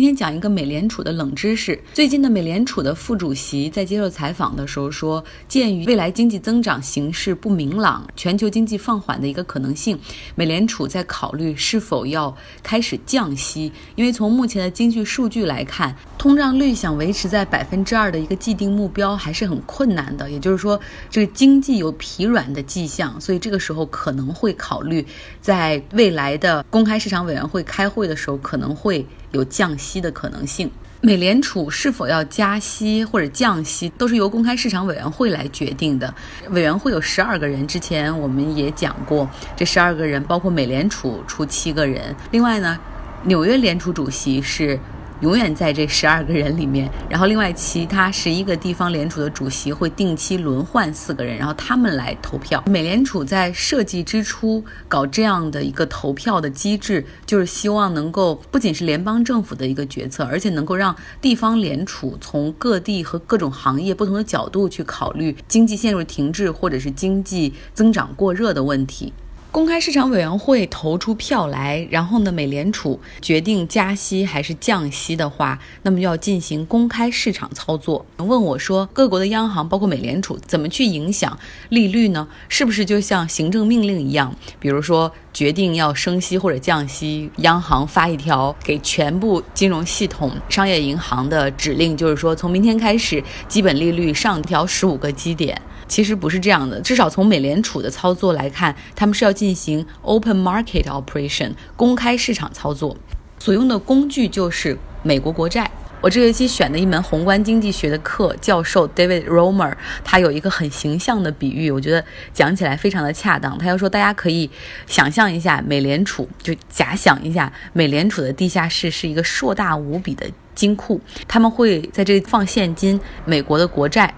今天讲一个美联储的冷知识。最近的美联储的副主席在接受采访的时候说，鉴于未来经济增长形势不明朗、全球经济放缓的一个可能性，美联储在考虑是否要开始降息。因为从目前的经济数据来看，通胀率想维持在百分之二的一个既定目标还是很困难的。也就是说，这个经济有疲软的迹象，所以这个时候可能会考虑在未来的公开市场委员会开会的时候可能会。有降息的可能性。美联储是否要加息或者降息，都是由公开市场委员会来决定的。委员会有十二个人，之前我们也讲过，这十二个人包括美联储出七个人，另外呢，纽约联储主席是。永远在这十二个人里面，然后另外其他十一个地方联储的主席会定期轮换四个人，然后他们来投票。美联储在设计之初搞这样的一个投票的机制，就是希望能够不仅是联邦政府的一个决策，而且能够让地方联储从各地和各种行业不同的角度去考虑经济陷入停滞或者是经济增长过热的问题。公开市场委员会投出票来，然后呢，美联储决定加息还是降息的话，那么就要进行公开市场操作。问我说，各国的央行包括美联储怎么去影响利率呢？是不是就像行政命令一样？比如说决定要升息或者降息，央行发一条给全部金融系统、商业银行的指令，就是说从明天开始，基本利率上调十五个基点。其实不是这样的，至少从美联储的操作来看，他们是要进行 open market operation 公开市场操作，所用的工具就是美国国债。我这学期选的一门宏观经济学的课，教授 David Romer 他有一个很形象的比喻，我觉得讲起来非常的恰当。他要说，大家可以想象一下，美联储就假想一下，美联储的地下室是一个硕大无比的金库，他们会在这里放现金，美国的国债。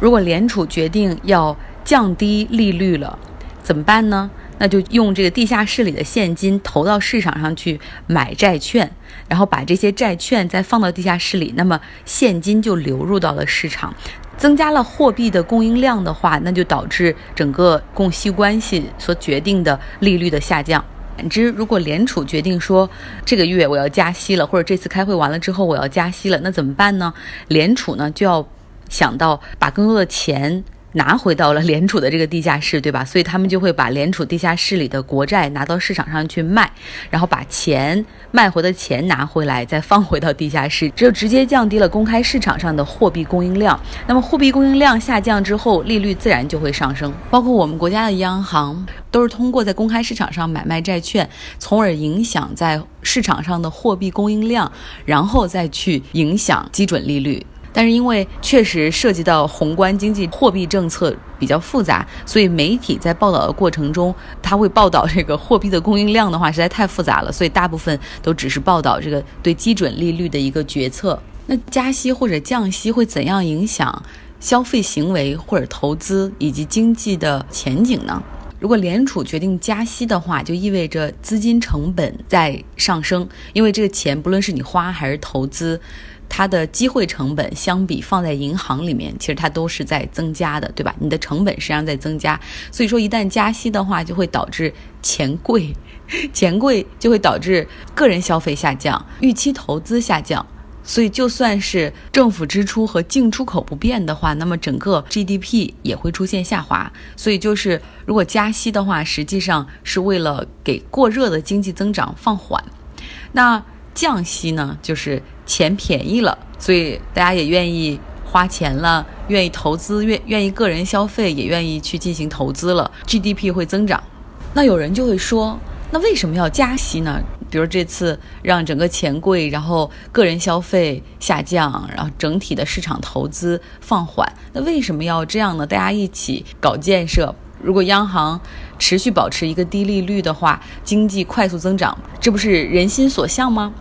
如果联储决定要降低利率了，怎么办呢？那就用这个地下室里的现金投到市场上去买债券，然后把这些债券再放到地下室里，那么现金就流入到了市场，增加了货币的供应量的话，那就导致整个供需关系所决定的利率的下降。反之，如果联储决定说这个月我要加息了，或者这次开会完了之后我要加息了，那怎么办呢？联储呢就要。想到把更多的钱拿回到了联储的这个地下室，对吧？所以他们就会把联储地下室里的国债拿到市场上去卖，然后把钱卖回的钱拿回来，再放回到地下室，这就直接降低了公开市场上的货币供应量。那么货币供应量下降之后，利率自然就会上升。包括我们国家的央行都是通过在公开市场上买卖债券，从而影响在市场上的货币供应量，然后再去影响基准利率。但是因为确实涉及到宏观经济货币政策比较复杂，所以媒体在报道的过程中，他会报道这个货币的供应量的话实在太复杂了，所以大部分都只是报道这个对基准利率的一个决策。那加息或者降息会怎样影响消费行为或者投资以及经济的前景呢？如果联储决定加息的话，就意味着资金成本在上升，因为这个钱不论是你花还是投资。它的机会成本相比放在银行里面，其实它都是在增加的，对吧？你的成本实际上在增加，所以说一旦加息的话，就会导致钱贵，钱贵就会导致个人消费下降，预期投资下降。所以就算是政府支出和进出口不变的话，那么整个 GDP 也会出现下滑。所以就是如果加息的话，实际上是为了给过热的经济增长放缓。那降息呢，就是钱便宜了，所以大家也愿意花钱了，愿意投资，愿愿意个人消费，也愿意去进行投资了，GDP 会增长。那有人就会说，那为什么要加息呢？比如这次让整个钱柜，然后个人消费下降，然后整体的市场投资放缓，那为什么要这样呢？大家一起搞建设。如果央行持续保持一个低利率的话，经济快速增长，这不是人心所向吗？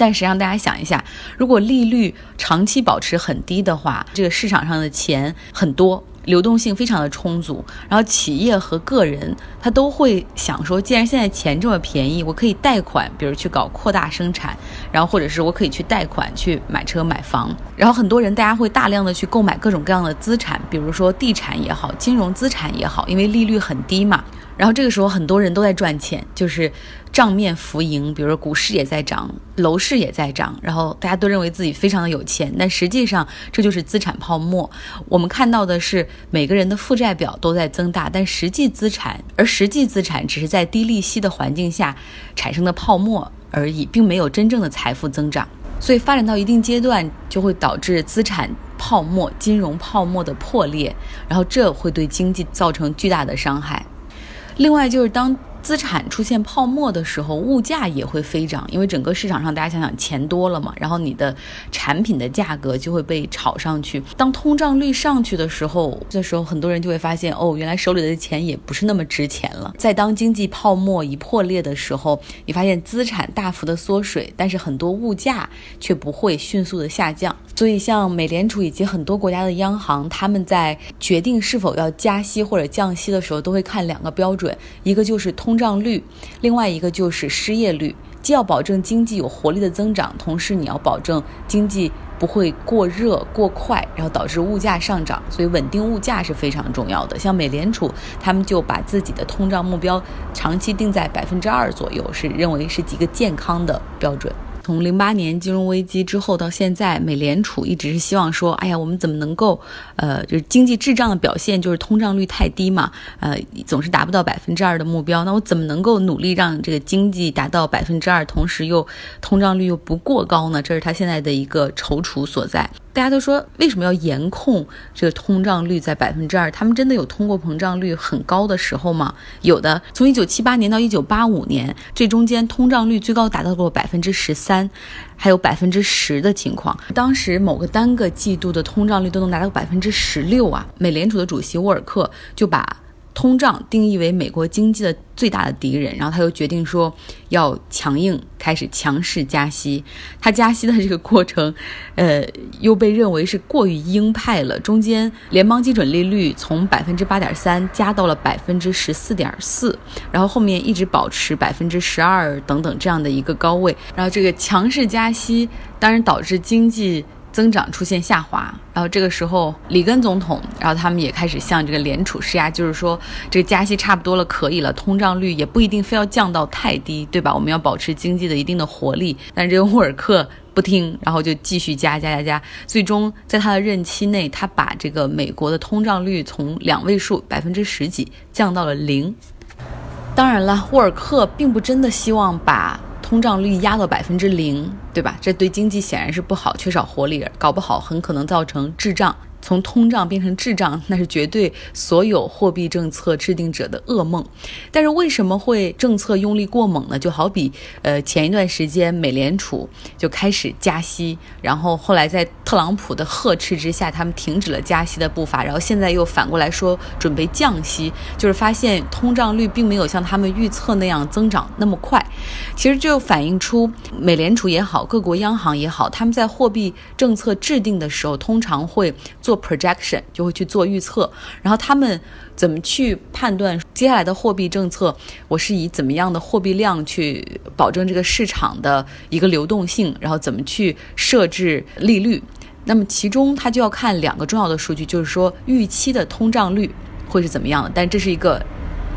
但实际上，大家想一下，如果利率长期保持很低的话，这个市场上的钱很多，流动性非常的充足，然后企业和个人他都会想说，既然现在钱这么便宜，我可以贷款，比如去搞扩大生产，然后或者是我可以去贷款去买车买房，然后很多人大家会大量的去购买各种各样的资产，比如说地产也好，金融资产也好，因为利率很低嘛。然后这个时候很多人都在赚钱，就是账面浮盈，比如说股市也在涨，楼市也在涨，然后大家都认为自己非常的有钱，但实际上这就是资产泡沫。我们看到的是每个人的负债表都在增大，但实际资产，而实际资产只是在低利息的环境下产生的泡沫而已，并没有真正的财富增长。所以发展到一定阶段，就会导致资产泡沫、金融泡沫的破裂，然后这会对经济造成巨大的伤害。另外就是当。资产出现泡沫的时候，物价也会飞涨，因为整个市场上大家想想钱多了嘛，然后你的产品的价格就会被炒上去。当通胀率上去的时候，这时候很多人就会发现，哦，原来手里的钱也不是那么值钱了。在当经济泡沫一破裂的时候，你发现资产大幅的缩水，但是很多物价却不会迅速的下降。所以，像美联储以及很多国家的央行，他们在决定是否要加息或者降息的时候，都会看两个标准，一个就是通通胀率，另外一个就是失业率。既要保证经济有活力的增长，同时你要保证经济不会过热过快，然后导致物价上涨。所以，稳定物价是非常重要的。像美联储，他们就把自己的通胀目标长期定在百分之二左右，是认为是几个健康的标准。从零八年金融危机之后到现在，美联储一直是希望说，哎呀，我们怎么能够，呃，就是经济滞胀的表现就是通胀率太低嘛，呃，总是达不到百分之二的目标。那我怎么能够努力让这个经济达到百分之二，同时又通胀率又不过高呢？这是他现在的一个踌躇所在。大家都说为什么要严控这个通胀率在百分之二？他们真的有通货膨胀率很高的时候吗？有的，从一九七八年到一九八五年，这中间通胀率最高达到过百分之十三，还有百分之十的情况。当时某个单个季度的通胀率都能达到百分之十六啊！美联储的主席沃尔克就把。通胀定义为美国经济的最大的敌人，然后他又决定说要强硬开始强势加息。他加息的这个过程，呃，又被认为是过于鹰派了。中间联邦基准利率从百分之八点三加到了百分之十四点四，然后后面一直保持百分之十二等等这样的一个高位。然后这个强势加息，当然导致经济。增长出现下滑，然后这个时候里根总统，然后他们也开始向这个联储施压，就是说这个加息差不多了，可以了，通胀率也不一定非要降到太低，对吧？我们要保持经济的一定的活力。但是这个沃尔克不听，然后就继续加加加加，最终在他的任期内，他把这个美国的通胀率从两位数百分之十几降到了零。当然了，沃尔克并不真的希望把。通胀率压到百分之零，对吧？这对经济显然是不好，缺少活力，搞不好很可能造成滞胀。从通胀变成滞胀，那是绝对所有货币政策制定者的噩梦。但是为什么会政策用力过猛呢？就好比，呃，前一段时间美联储就开始加息，然后后来在特朗普的呵斥之下，他们停止了加息的步伐，然后现在又反过来说准备降息，就是发现通胀率并没有像他们预测那样增长那么快。其实就反映出美联储也好，各国央行也好，他们在货币政策制定的时候，通常会。做 projection 就会去做预测，然后他们怎么去判断接下来的货币政策？我是以怎么样的货币量去保证这个市场的一个流动性？然后怎么去设置利率？那么其中它就要看两个重要的数据，就是说预期的通胀率会是怎么样的？但这是一个。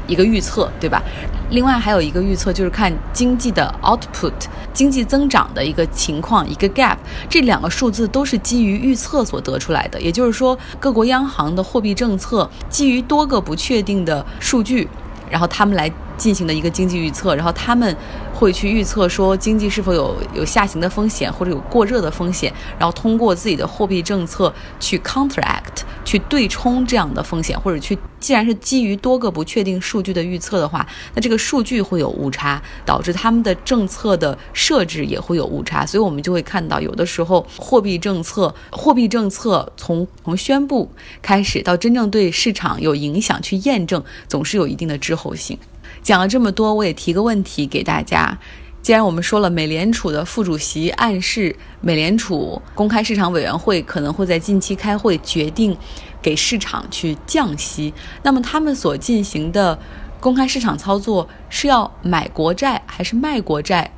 一个预测，对吧？另外还有一个预测就是看经济的 output，经济增长的一个情况，一个 gap。这两个数字都是基于预测所得出来的。也就是说，各国央行的货币政策基于多个不确定的数据，然后他们来进行的一个经济预测，然后他们会去预测说经济是否有有下行的风险或者有过热的风险，然后通过自己的货币政策去 counteract。去对冲这样的风险，或者去，既然是基于多个不确定数据的预测的话，那这个数据会有误差，导致他们的政策的设置也会有误差，所以我们就会看到，有的时候货币政策，货币政策从从宣布开始到真正对市场有影响去验证，总是有一定的滞后性。讲了这么多，我也提个问题给大家。既然我们说了，美联储的副主席暗示美联储公开市场委员会可能会在近期开会决定给市场去降息，那么他们所进行的公开市场操作是要买国债还是卖国债？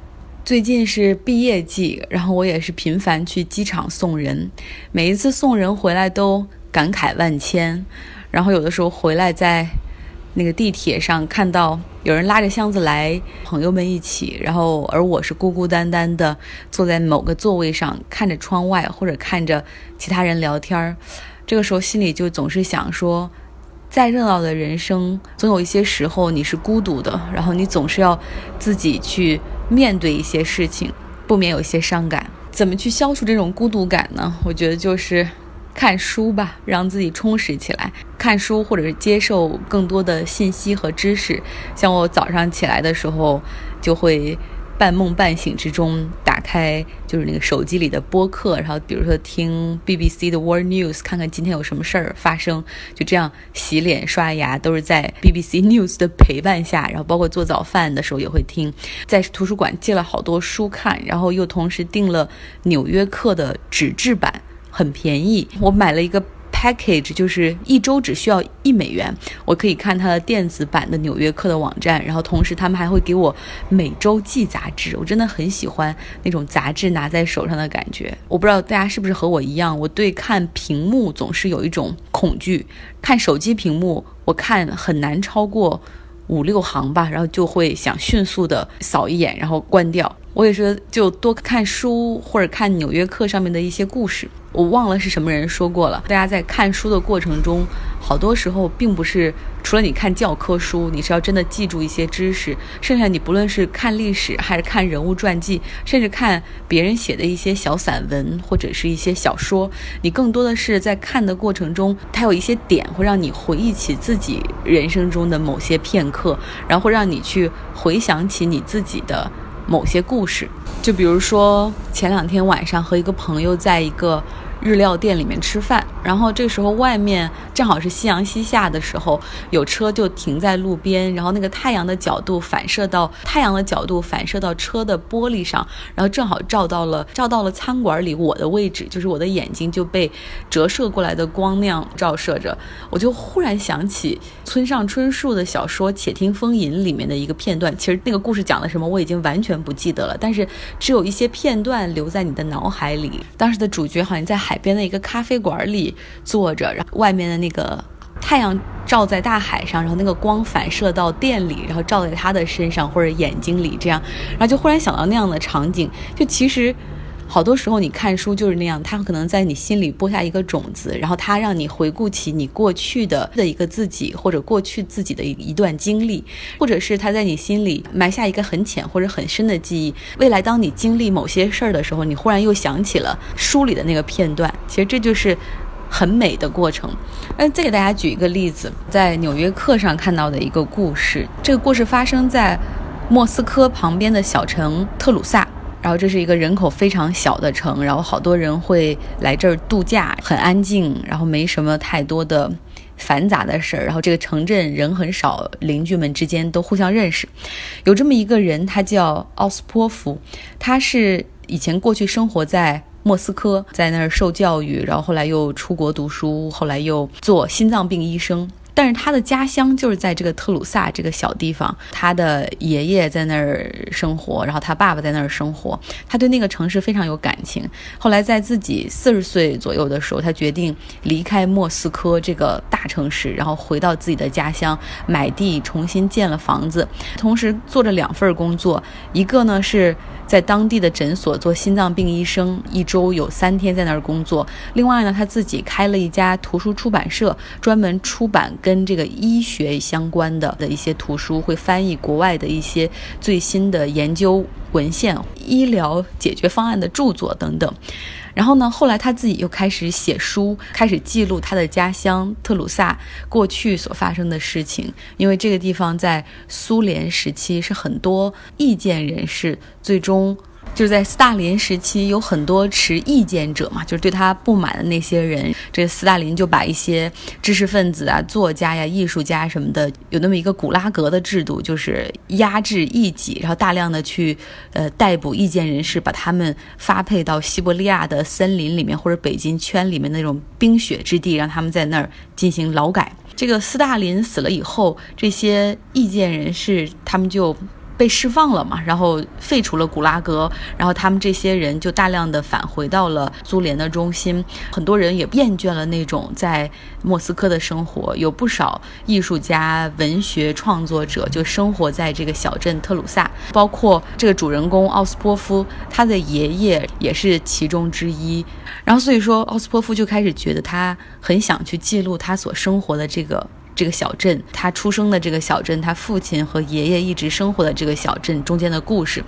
最近是毕业季，然后我也是频繁去机场送人，每一次送人回来都感慨万千，然后有的时候回来在。那个地铁上看到有人拉着箱子来，朋友们一起，然后而我是孤孤单单的坐在某个座位上，看着窗外或者看着其他人聊天儿，这个时候心里就总是想说，再热闹的人生，总有一些时候你是孤独的，然后你总是要自己去面对一些事情，不免有些伤感。怎么去消除这种孤独感呢？我觉得就是。看书吧，让自己充实起来。看书或者是接受更多的信息和知识。像我早上起来的时候，就会半梦半醒之中打开就是那个手机里的播客，然后比如说听 BBC 的 World News，看看今天有什么事儿发生。就这样洗脸刷牙都是在 BBC News 的陪伴下，然后包括做早饭的时候也会听。在图书馆借了好多书看，然后又同时订了《纽约客》的纸质版。很便宜，我买了一个 package，就是一周只需要一美元，我可以看它的电子版的《纽约客》的网站，然后同时他们还会给我每周寄杂志，我真的很喜欢那种杂志拿在手上的感觉。我不知道大家是不是和我一样，我对看屏幕总是有一种恐惧，看手机屏幕我看很难超过五六行吧，然后就会想迅速的扫一眼，然后关掉。我也是就多看书或者看《纽约客》上面的一些故事。我忘了是什么人说过了。大家在看书的过程中，好多时候并不是除了你看教科书，你是要真的记住一些知识。剩下你不论是看历史，还是看人物传记，甚至看别人写的一些小散文或者是一些小说，你更多的是在看的过程中，它有一些点会让你回忆起自己人生中的某些片刻，然后让你去回想起你自己的某些故事。就比如说前两天晚上和一个朋友在一个。日料店里面吃饭，然后这时候外面正好是夕阳西下的时候，有车就停在路边，然后那个太阳的角度反射到太阳的角度反射到车的玻璃上，然后正好照到了照到了餐馆里我的位置，就是我的眼睛就被折射过来的光那样照射着，我就忽然想起村上春树的小说《且听风吟》里面的一个片段，其实那个故事讲了什么我已经完全不记得了，但是只有一些片段留在你的脑海里。当时的主角好像在。海边的一个咖啡馆里坐着，然后外面的那个太阳照在大海上，然后那个光反射到店里，然后照在他的身上或者眼睛里，这样，然后就忽然想到那样的场景，就其实。好多时候你看书就是那样，它可能在你心里播下一个种子，然后它让你回顾起你过去的的一个自己，或者过去自己的一一段经历，或者是它在你心里埋下一个很浅或者很深的记忆。未来当你经历某些事儿的时候，你忽然又想起了书里的那个片段，其实这就是很美的过程。那再给大家举一个例子，在《纽约客》上看到的一个故事，这个故事发生在莫斯科旁边的小城特鲁萨。然后这是一个人口非常小的城，然后好多人会来这儿度假，很安静，然后没什么太多的繁杂的事儿。然后这个城镇人很少，邻居们之间都互相认识。有这么一个人，他叫奥斯波夫，他是以前过去生活在莫斯科，在那儿受教育，然后后来又出国读书，后来又做心脏病医生。但是他的家乡就是在这个特鲁萨这个小地方，他的爷爷在那儿生活，然后他爸爸在那儿生活，他对那个城市非常有感情。后来在自己四十岁左右的时候，他决定离开莫斯科这个大城市，然后回到自己的家乡，买地重新建了房子，同时做着两份工作，一个呢是。在当地的诊所做心脏病医生，一周有三天在那儿工作。另外呢，他自己开了一家图书出版社，专门出版跟这个医学相关的的一些图书，会翻译国外的一些最新的研究文献、医疗解决方案的著作等等。然后呢，后来他自己又开始写书，开始记录他的家乡特鲁萨过去所发生的事情。因为这个地方在苏联时期是很多意见人士最终。就是在斯大林时期，有很多持意见者嘛，就是对他不满的那些人，这斯大林就把一些知识分子啊、作家呀、艺术家什么的，有那么一个古拉格的制度，就是压制异己，然后大量的去呃逮捕意见人士，把他们发配到西伯利亚的森林里面或者北京圈里面那种冰雪之地，让他们在那儿进行劳改。这个斯大林死了以后，这些意见人士他们就。被释放了嘛，然后废除了古拉格，然后他们这些人就大量的返回到了苏联的中心，很多人也厌倦了那种在莫斯科的生活，有不少艺术家、文学创作者就生活在这个小镇特鲁萨，包括这个主人公奥斯波夫，他的爷爷也是其中之一，然后所以说奥斯波夫就开始觉得他很想去记录他所生活的这个。这个小镇，他出生的这个小镇，他父亲和爷爷一直生活的这个小镇中间的故事，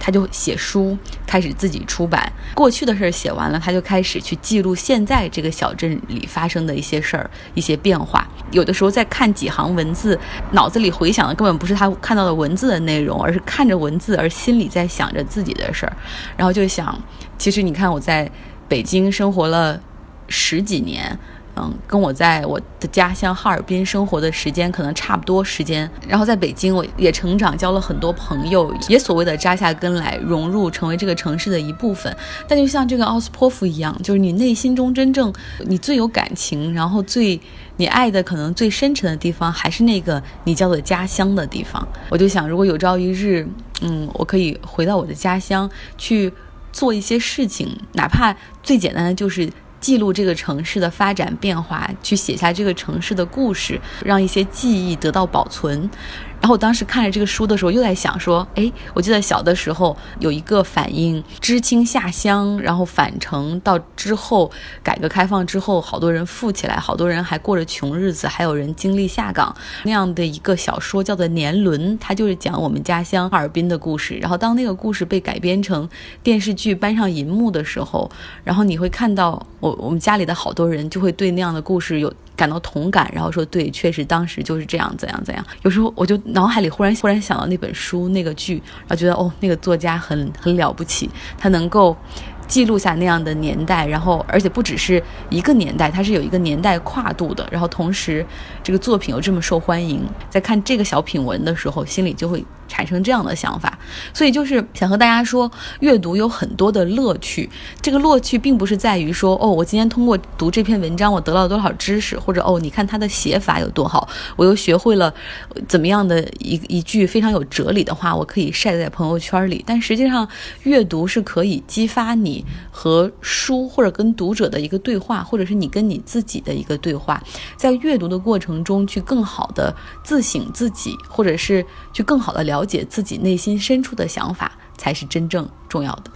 他就写书，开始自己出版。过去的事儿写完了，他就开始去记录现在这个小镇里发生的一些事儿、一些变化。有的时候在看几行文字，脑子里回想的根本不是他看到的文字的内容，而是看着文字而心里在想着自己的事儿。然后就想，其实你看我在北京生活了十几年。嗯，跟我在我的家乡哈尔滨生活的时间可能差不多时间，然后在北京我也成长，交了很多朋友，也所谓的扎下根来，融入成为这个城市的一部分。但就像这个奥斯波夫一样，就是你内心中真正你最有感情，然后最你爱的可能最深沉的地方，还是那个你叫做家乡的地方。我就想，如果有朝一日，嗯，我可以回到我的家乡去做一些事情，哪怕最简单的就是。记录这个城市的发展变化，去写下这个城市的故事，让一些记忆得到保存。然后我当时看着这个书的时候，又在想说，哎，我记得小的时候有一个反映知青下乡，然后返城到之后改革开放之后，好多人富起来，好多人还过着穷日子，还有人经历下岗那样的一个小说，叫做《年轮》，它就是讲我们家乡哈尔滨的故事。然后当那个故事被改编成电视剧搬上银幕的时候，然后你会看到我我们家里的好多人就会对那样的故事有。感到同感，然后说对，确实当时就是这样，怎样怎样。有时候我就脑海里忽然忽然想到那本书那个剧，然后觉得哦，那个作家很很了不起，他能够。记录下那样的年代，然后而且不只是一个年代，它是有一个年代跨度的。然后同时，这个作品又这么受欢迎，在看这个小品文的时候，心里就会产生这样的想法。所以就是想和大家说，阅读有很多的乐趣。这个乐趣并不是在于说，哦，我今天通过读这篇文章，我得到了多少知识，或者哦，你看他的写法有多好，我又学会了怎么样的一一句非常有哲理的话，我可以晒在朋友圈里。但实际上，阅读是可以激发你和书或者跟读者的一个对话，或者是你跟你自己的一个对话，在阅读的过程中去更好的自省自己，或者是去更好的了解自己内心深处的想法，才是真正重要的。